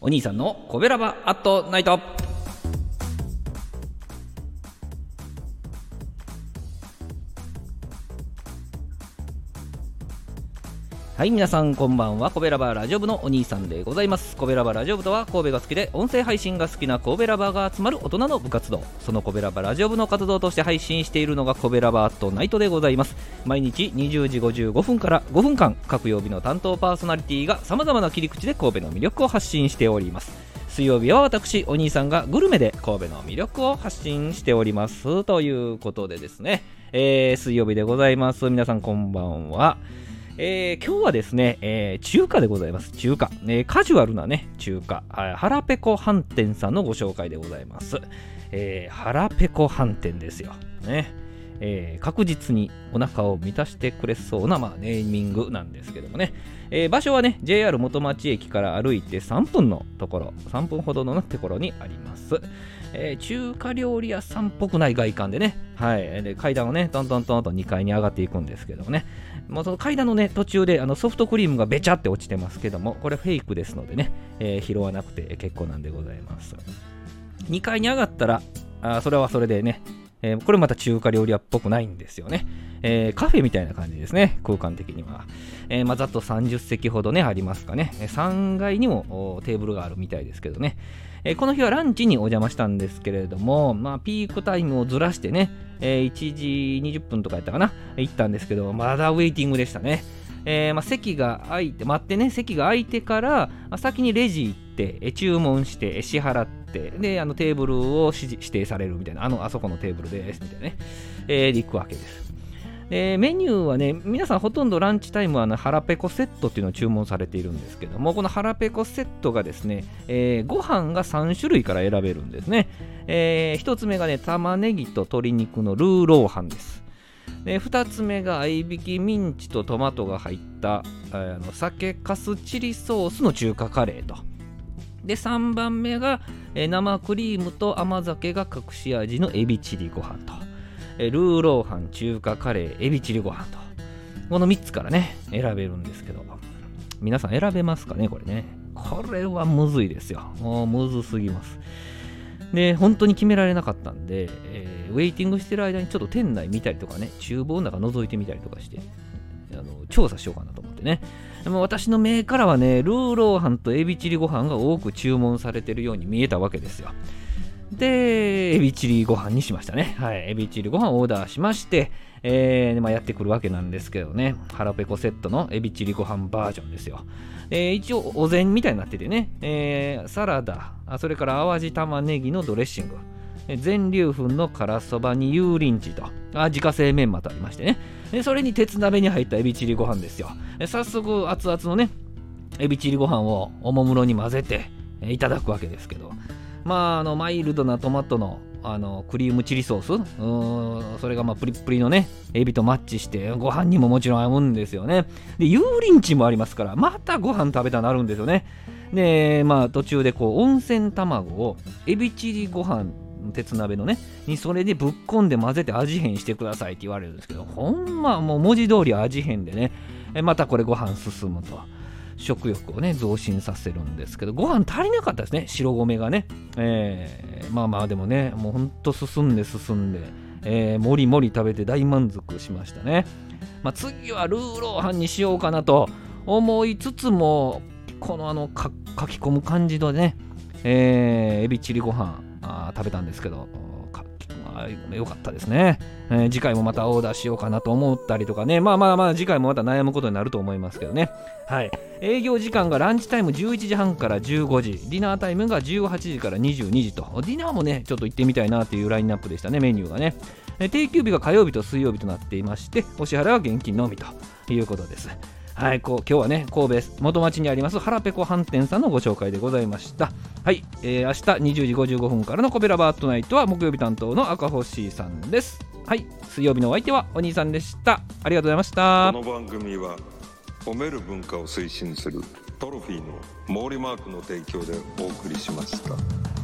お兄さんのコベラバアットナイト。はい皆さんこんばんは。コベラバーラジオ部のお兄さんでございます。コベラバーラジオ部とは神戸が好きで音声配信が好きな神戸ラバーが集まる大人の部活動。そのコベラバーラジオ部の活動として配信しているのがコベラバーとナイトでございます。毎日20時55分から5分間各曜日の担当パーソナリティがさまざまな切り口で神戸の魅力を発信しております。水曜日は私お兄さんがグルメで神戸の魅力を発信しておりますということでですね、えー、水曜日でございます。皆さんこんばんは。えー、今日はですね、えー、中華でございます。中華。えー、カジュアルなね、中華。腹ペコ飯店さんのご紹介でございます。えー、腹ペコ飯店ですよ。ね。えー、確実にお腹を満たしてくれそうな、まあ、ネーミングなんですけどもね、えー、場所はね JR 元町駅から歩いて3分のところ3分ほどのところにあります、えー、中華料理屋さんっぽくない外観でね、はい、で階段をねトントントンと2階に上がっていくんですけどもね。もうその階段のね途中であのソフトクリームがべちゃって落ちてますけどもこれフェイクですのでね、え、拾わなくて結構なんでございます。2階に上がったらあそれはそれでねえー、これまた中華料理屋っぽくないんですよね。えー、カフェみたいな感じですね、空間的には。えー、まあ、ざっと30席ほどね、ありますかね。3階にもテーブルがあるみたいですけどね。え、この日はランチにお邪魔したんですけれども、まあ、ピークタイムをずらしてね、え、1時20分とかやったかな、行ったんですけど、まだウェイティングでしたね。えー、まあ、席が空いて、待ってね、席が空いてから、先にレジ行って、注文して、支払って、で、あのテーブルを指定されるみたいな、あの、あそこのテーブルです、みたいなね、えー、で行くわけです。でメニューはね、皆さんほとんどランチタイムは、ね、腹ペコセットっていうのを注文されているんですけども、この腹ペコセットがですね、えー、ご飯が3種類から選べるんですね。えー、1つ目がね、玉ねぎと鶏肉のルーローハンです。で2つ目が合いびきミンチとトマトが入ったあの酒かすチリソースの中華カレーとで3番目がえ生クリームと甘酒が隠し味のエビチリご飯と。えルーローハン中華カレーエビチリご飯と。この3つからね選べるんですけど。皆さん選べますかねこれね。これはむずいですよ。もうむずすぎます。で本当に決められなかったんで、えーウェイティングしてる間にちょっと店内見たりとかね、厨房の中覗いてみたりとかして、あの調査しようかなと。ってね。でも私の目からはね、ルーローハンとエビチリご飯が多く注文されてるように見えたわけですよ。で、エビチリご飯にしましたね。はい、エビチリご飯をオーダーしまして、えーまあ、やってくるわけなんですけどね、腹ペコセットのエビチリご飯バージョンですよ。えー、一応、お膳みたいになっててね、えー、サラダ、それから淡路玉ねぎのドレッシング、全粒粉の辛そばに油淋鶏と。あ自家製メンマとありましてね。それに鉄鍋に入ったエビチリご飯ですよ。早速熱々のねエビチリご飯をおもむろに混ぜていただくわけですけど。まああのマイルドなトマトのあのクリームチリソース。それがまあプリップリのねエビとマッチしてご飯にももちろん合うんですよね。で油淋鶏もありますからまたご飯食べたなるんですよね。でまあ途中でこう温泉卵をエビチリご飯鉄鍋のねにそれでぶっこんで混ぜて味変してくださいって言われるんですけどほんまもう文字通り味変でねまたこれご飯進むと。食欲をね増進させるんですけどご飯足りなかったですね。白米がね、えー、まあまあでもねもうほんと進んで進んで、えー、もりもり食べて大満足しましたね、まあ、次はルーローハンにしようかなと。思いつつもこのあの書き込む感じのね、えー、エビチリご飯。食べたんですけど良かったですね、えー、次回もまたオーダーしようかなと思ったりとかね。まあまあまあ次回もまた悩むことになると思いますけどね。はい。営業時間がランチタイム11時半から15時。ディナータイムが18時から22時と。ディナーもねちょっと行ってみたいなっていうラインナップでしたねメニューがね。定休日が火曜日と水曜日となっていましてお支払いは現金のみということです。はい、こう今日はね、神戸元町にあります腹ペコ飯店さんのご紹介でございました。はい、えー、明日20時55分からのコベラバートナイトは木曜日担当の赤星さんです。はい、水曜日のお相手はお兄さんでした。ありがとうございました。この番組は褒める文化を推進するトロフィーの毛利マークの提供でお送りしました。